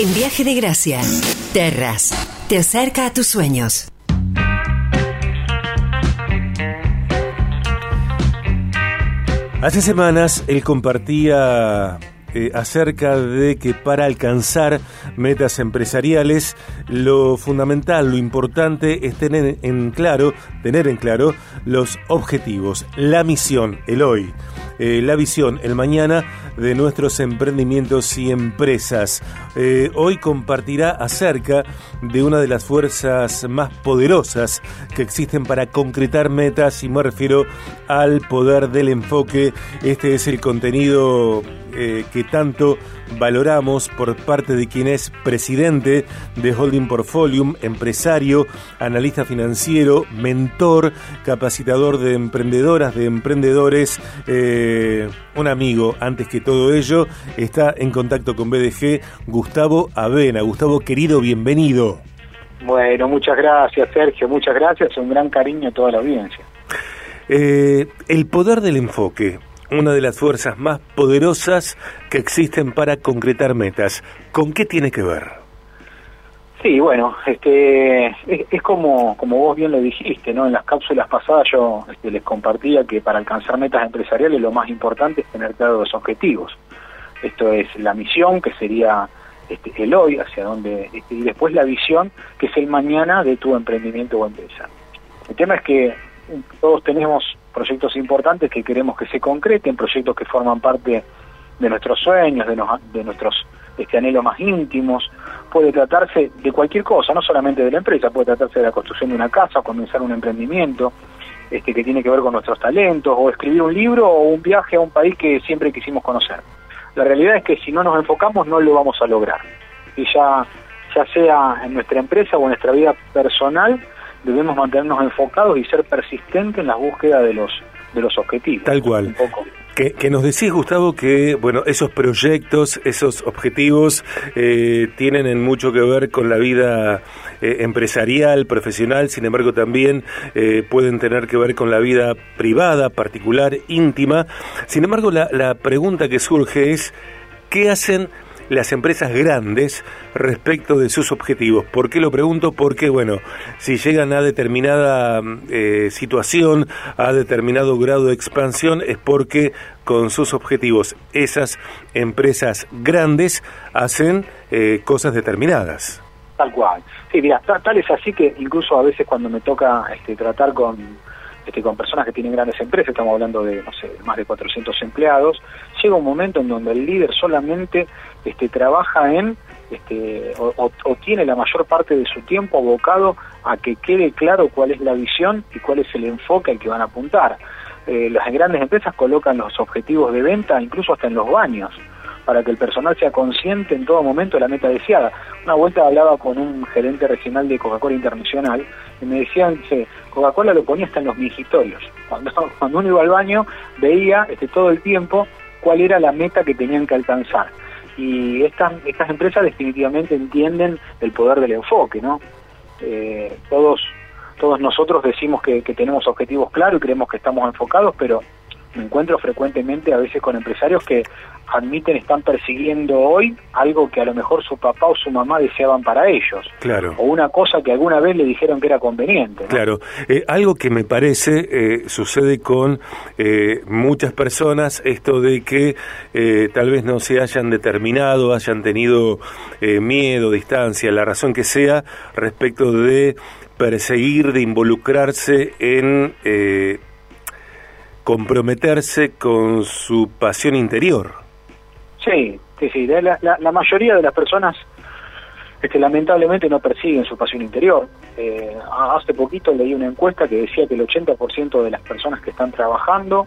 En Viaje de Gracia, Terras, te acerca a tus sueños. Hace semanas él compartía eh, acerca de que para alcanzar metas empresariales lo fundamental, lo importante es tener en claro, tener en claro los objetivos, la misión, el hoy. Eh, la visión, el mañana de nuestros emprendimientos y empresas. Eh, hoy compartirá acerca de una de las fuerzas más poderosas que existen para concretar metas y me refiero al poder del enfoque. Este es el contenido eh, que tanto valoramos por parte de quien es presidente de Holding Portfolium, empresario, analista financiero, mentor, capacitador de emprendedoras, de emprendedores, eh, un amigo. Antes que todo ello, está en contacto con BDG Gustavo Avena. Gustavo, querido, bienvenido. Bueno, muchas gracias Sergio, muchas gracias, un gran cariño a toda la audiencia. Eh, el poder del enfoque, una de las fuerzas más poderosas que existen para concretar metas. ¿Con qué tiene que ver? Sí, bueno, este, es, como, como vos bien lo dijiste, ¿no? En las cápsulas pasadas yo este, les compartía que para alcanzar metas empresariales lo más importante es tener claros los objetivos. Esto es la misión, que sería este, el hoy, hacia dónde, este, y después la visión, que es el mañana de tu emprendimiento o empresa. El tema es que todos tenemos proyectos importantes que queremos que se concreten, proyectos que forman parte de nuestros sueños, de, de nuestros este, anhelos más íntimos. Puede tratarse de cualquier cosa, no solamente de la empresa, puede tratarse de la construcción de una casa, comenzar un emprendimiento este, que tiene que ver con nuestros talentos, o escribir un libro o un viaje a un país que siempre quisimos conocer. La realidad es que si no nos enfocamos no lo vamos a lograr. Y ya, ya sea en nuestra empresa o en nuestra vida personal, debemos mantenernos enfocados y ser persistentes en la búsqueda de los de los objetivos. Tal cual. Que, nos decís, Gustavo, que bueno, esos proyectos, esos objetivos eh, tienen en mucho que ver con la vida eh, empresarial, profesional, sin embargo también eh, pueden tener que ver con la vida privada, particular, íntima. Sin embargo, la, la pregunta que surge es, ¿qué hacen las empresas grandes respecto de sus objetivos. ¿Por qué lo pregunto? Porque, bueno, si llegan a determinada eh, situación, a determinado grado de expansión, es porque con sus objetivos esas empresas grandes hacen eh, cosas determinadas. Tal cual. Sí, tal es así que incluso a veces cuando me toca este, tratar con este, con personas que tienen grandes empresas, estamos hablando de, no sé, más de 400 empleados, llega un momento en donde el líder solamente este, trabaja en, este, o, tiene la mayor parte de su tiempo abocado a que quede claro cuál es la visión y cuál es el enfoque al que van a apuntar. Eh, las grandes empresas colocan los objetivos de venta incluso hasta en los baños para que el personal sea consciente en todo momento de la meta deseada. Una vuelta hablaba con un gerente regional de Coca-Cola Internacional y me decían, Coca-Cola lo ponía hasta en los mingitorios. Cuando, cuando uno iba al baño veía este, todo el tiempo cuál era la meta que tenían que alcanzar. Y estas, estas empresas definitivamente entienden el poder del enfoque, ¿no? Eh, todos, todos nosotros decimos que, que tenemos objetivos claros y creemos que estamos enfocados, pero me encuentro frecuentemente a veces con empresarios que admiten están persiguiendo hoy algo que a lo mejor su papá o su mamá deseaban para ellos. Claro. O una cosa que alguna vez le dijeron que era conveniente. Claro. Eh, algo que me parece eh, sucede con eh, muchas personas, esto de que tal vez no se hayan determinado, hayan tenido miedo, distancia, la razón que sea, respecto de perseguir, de involucrarse en comprometerse con su pasión interior. Sí, sí, sí. La, la, mayoría de las personas que lamentablemente no persiguen su pasión interior. Eh, hace poquito leí una encuesta que decía que el 80% de las personas que están trabajando,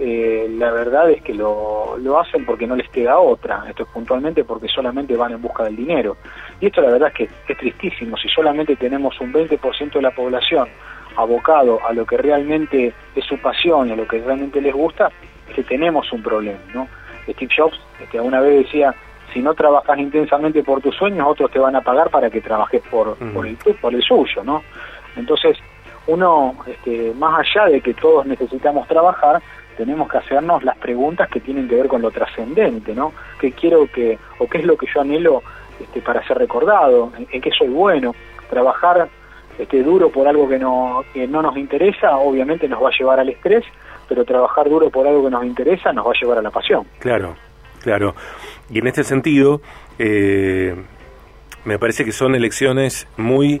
eh, la verdad es que lo, lo hacen porque no les queda otra. Esto es puntualmente porque solamente van en busca del dinero. Y esto la verdad es que es tristísimo. Si solamente tenemos un 20% de la población abocado a lo que realmente es su pasión y a lo que realmente les gusta, que tenemos un problema, ¿no? Steve Jobs que alguna vez decía, si no trabajas intensamente por tus sueños, otros te van a pagar para que trabajes por, por, el, por el suyo, ¿no? Entonces, uno, este, más allá de que todos necesitamos trabajar, tenemos que hacernos las preguntas que tienen que ver con lo trascendente, ¿no? ¿Qué quiero que, o qué es lo que yo anhelo este, para ser recordado, en, qué soy bueno, trabajar este, duro por algo que no, que no nos interesa, obviamente nos va a llevar al estrés, pero trabajar duro por algo que nos interesa nos va a llevar a la pasión. Claro, claro. Y en este sentido, eh, me parece que son elecciones muy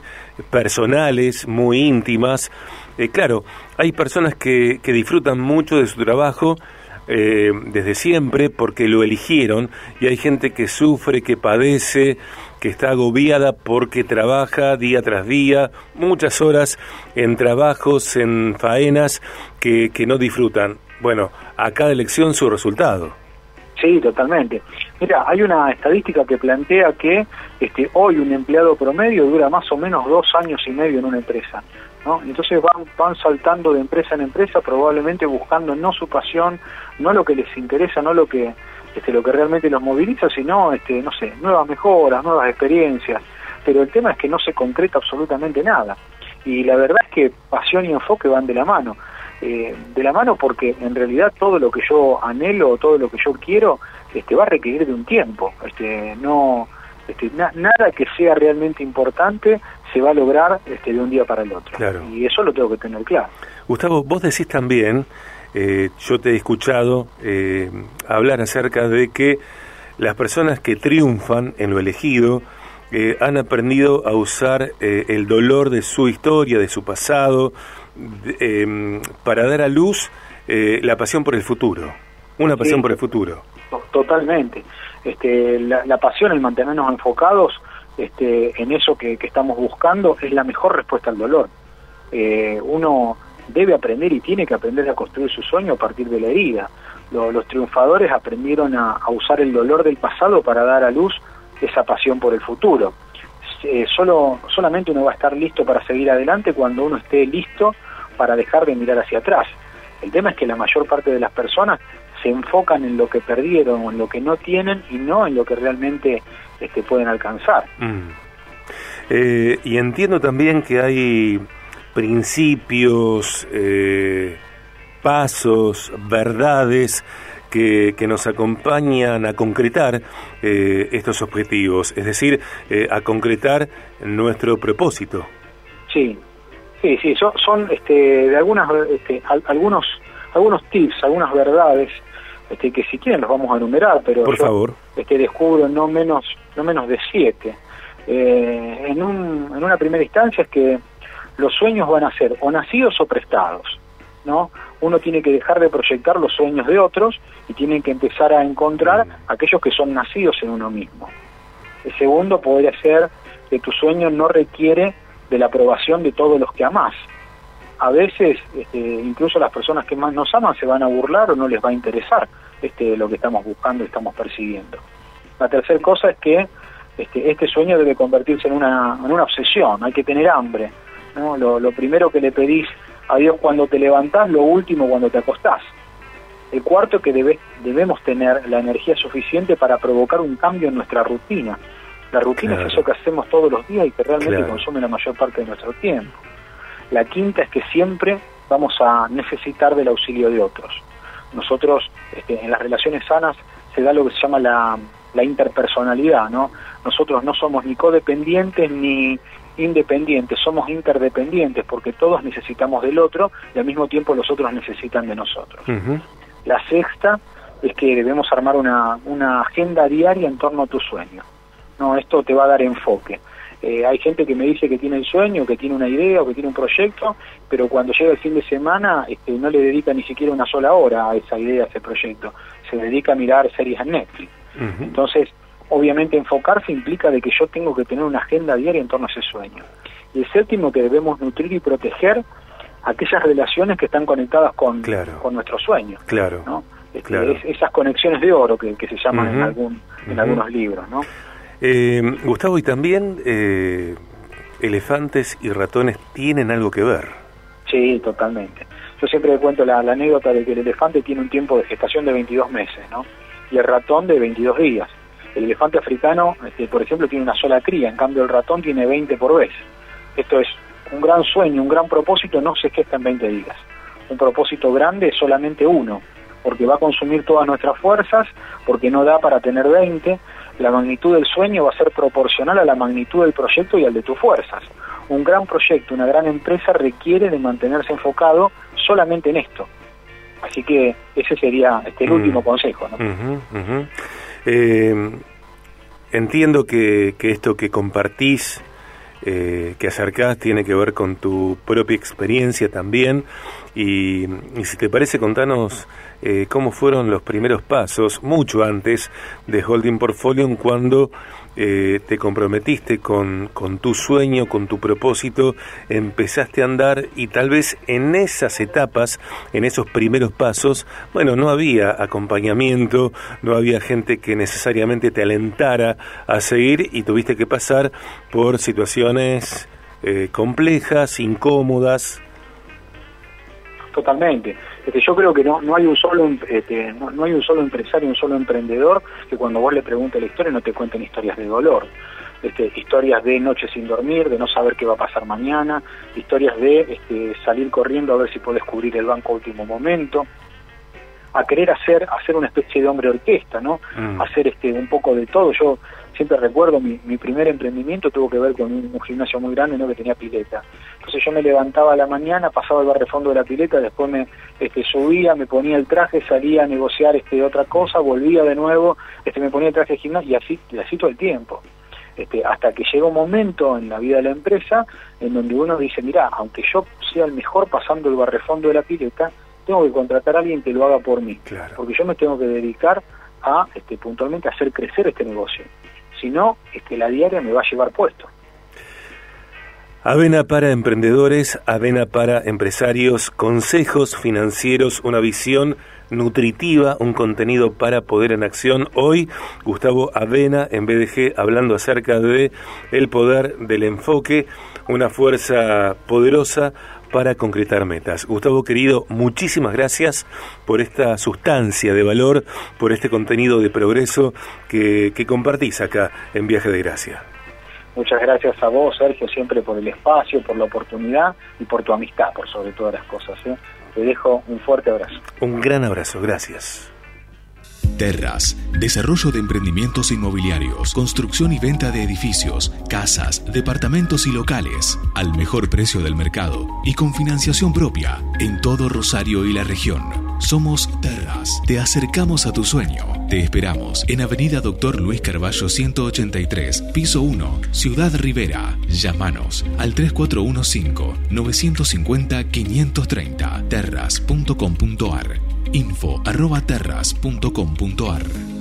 personales, muy íntimas. Eh, claro, hay personas que, que disfrutan mucho de su trabajo, eh, desde siempre porque lo eligieron y hay gente que sufre, que padece, está agobiada porque trabaja día tras día, muchas horas en trabajos, en faenas que, que no disfrutan. Bueno, a cada elección su resultado. Sí, totalmente. Mira, hay una estadística que plantea que este, hoy un empleado promedio dura más o menos dos años y medio en una empresa. Entonces van, van saltando de empresa en empresa, probablemente buscando no su pasión, no lo que les interesa, no lo que este, lo que realmente los moviliza, sino, este, no sé, nuevas mejoras, nuevas experiencias. Pero el tema es que no se concreta absolutamente nada. Y la verdad es que pasión y enfoque van de la mano. Eh, de la mano porque en realidad todo lo que yo anhelo, todo lo que yo quiero, este, va a requerir de un tiempo. Este, no, este, nada que sea realmente importante se va a lograr este, de un día para el otro. Y eso lo tengo que tener claro. Gustavo, vos decís también, eh, yo te he escuchado eh, hablar acerca de que las personas que triunfan en lo elegido eh, han aprendido a usar el dolor de su historia, de su pasado, em, para dar a luz la pasión por el futuro, una pasión por el futuro. Totalmente. Este, la, pasión, el mantenernos enfocados este, en eso que, estamos buscando, es la mejor respuesta al dolor. Eh, uno debe aprender y tiene que aprender a construir su sueño a partir de la herida. los triunfadores aprendieron a, usar el dolor del pasado para dar a luz esa pasión por el futuro. Eh, solo, solamente uno va a estar listo para seguir adelante cuando uno esté listo para dejar de mirar hacia atrás. El tema es que la mayor parte de las personas se enfocan en lo que perdieron o en lo que no tienen y no en lo que realmente este, pueden alcanzar. Mm. Eh, y entiendo también que hay principios, eh, pasos, verdades que, que, nos acompañan a concretar eh, estos objetivos, es decir, a concretar nuestro propósito. Sí, sí, sí, son, son este, de algunas, este, algunos, algunos tips, algunas verdades este, que si quieren los vamos a enumerar, pero Por favor. Este, descubro no menos, no menos de siete. Eh, en, un, en una primera instancia es que los sueños van a ser o nacidos o prestados, ¿no? Uno tiene que dejar de proyectar los sueños de otros y tiene que empezar a encontrar aquellos que son nacidos en uno mismo. El segundo podría ser que tu sueño no requiere de la aprobación de todos los que amás, a veces este, incluso las personas que más nos aman se van a burlar o no les va a interesar este, lo que estamos buscando y estamos persiguiendo. La tercera cosa es que este, este sueño debe convertirse en una, en una obsesión, hay que tener hambre. ¿No? Lo, primero que le pedís a Dios cuando te levantás, lo último cuando te acostás. El cuarto que debe, debemos tener la energía suficiente para provocar un cambio en nuestra rutina. La rutina es eso que hacemos todos los días y que realmente consume la mayor parte de nuestro tiempo. La quinta es que siempre vamos a necesitar del auxilio de otros. Nosotros este, en las relaciones sanas se da lo que se llama la, interpersonalidad, ¿no? Nosotros no somos ni codependientes ni independientes, somos interdependientes porque todos necesitamos del otro y al mismo tiempo los otros necesitan de nosotros. La sexta es que debemos armar una, una agenda diaria en torno a tu sueño. No, esto te va a dar enfoque. Eh, hay gente que me dice que tiene el sueño, que tiene una idea o que tiene un proyecto, pero cuando llega el fin de semana este, no le dedica ni siquiera una sola hora a esa idea, a ese proyecto. Se dedica a mirar series en Netflix. Entonces, obviamente enfocarse implica de que yo tengo que tener una agenda diaria en torno a ese sueño. Y el séptimo, que debemos nutrir y proteger aquellas relaciones que están conectadas con, con nuestro sueño. Claro. Este, esas conexiones de oro que, se llaman en, algún, en algunos libros. ¿no? Eh, Gustavo, y también eh, elefantes y ratones tienen algo que ver. Sí, totalmente. Yo siempre cuento la, anécdota de que el elefante tiene un tiempo de gestación de 22 meses, ¿no? Y el ratón de 22 días. El elefante africano, este, por ejemplo, tiene una sola cría, en cambio el ratón tiene 20 por vez. Esto es un gran sueño, un gran propósito, no se gesta en 20 días. Un propósito grande es solamente uno, porque va a consumir todas nuestras fuerzas, porque no da para tener 20, la magnitud del sueño va a ser proporcional a la magnitud del proyecto y al de tus fuerzas. Un gran proyecto, una gran empresa requiere de mantenerse enfocado solamente en esto. Así que ese sería este, el mm. último consejo. Eh, entiendo que, que, esto que compartís, eh, que acercás, tiene que ver con tu propia experiencia también. Y, y si te parece, contanos eh, cómo fueron los primeros pasos, mucho antes de Holding Portfolio, cuando eh, te comprometiste con, con, tu sueño, con tu propósito, empezaste a andar y tal vez en esas etapas, en esos primeros pasos, bueno, no había acompañamiento, no había gente que necesariamente te alentara a seguir y tuviste que pasar por situaciones eh, complejas, incómodas. Totalmente este, yo creo que no, no hay un solo este, no, hay un solo empresario, un solo emprendedor que cuando vos le preguntes la historia no te cuenten historias de dolor. Este, historias de noches sin dormir, de no saber qué va a pasar mañana, historias de este, salir corriendo a ver si puedes cubrir el banco a último momento, a querer hacer, hacer una especie de hombre orquesta, ¿no? Mm. Hacer este, un poco de todo. Yo siempre recuerdo mi, mi primer emprendimiento tuvo que ver con un, gimnasio muy grande ¿no? que tenía pileta. Entonces yo me levantaba a la mañana, pasaba el barrefondo de la pileta, después me este, subía, me ponía el traje, salía a negociar este, otra cosa, volvía de nuevo, este, me ponía el traje de gimnasio y así, y así todo el tiempo. Este, hasta que llega un momento en la vida de la empresa en donde uno dice, mira, aunque yo sea el mejor pasando el barrefondo de la pileta, tengo que contratar a alguien que lo haga por mí, porque yo me tengo que dedicar a este, puntualmente hacer crecer este negocio si no, este, la diaria me va a llevar puesto. Avena para emprendedores, Avena para empresarios, consejos financieros, una visión nutritiva, un contenido para poder en acción. Hoy Gustavo Avena en BDG hablando acerca de el poder del enfoque, una fuerza poderosa para concretar metas. Gustavo querido, muchísimas gracias por esta sustancia de valor, por este contenido de progreso que, compartís acá en Viaje de Gracia. Muchas gracias a vos, Sergio, siempre por el espacio, por la oportunidad y por tu amistad, por sobre todas las cosas. ¿eh? Te dejo un fuerte abrazo. Un gran abrazo, gracias. Terras, desarrollo de emprendimientos inmobiliarios, construcción y venta de edificios, casas, departamentos y locales, al mejor precio del mercado y con financiación propia en todo Rosario y la región. Somos Terras, te acercamos a tu sueño. Te esperamos en Avenida Doctor Luis Carballo 183, piso 1, Ciudad Rivera. Llámanos al 3415-950-530 terras.com.ar info arroba terras.com.ar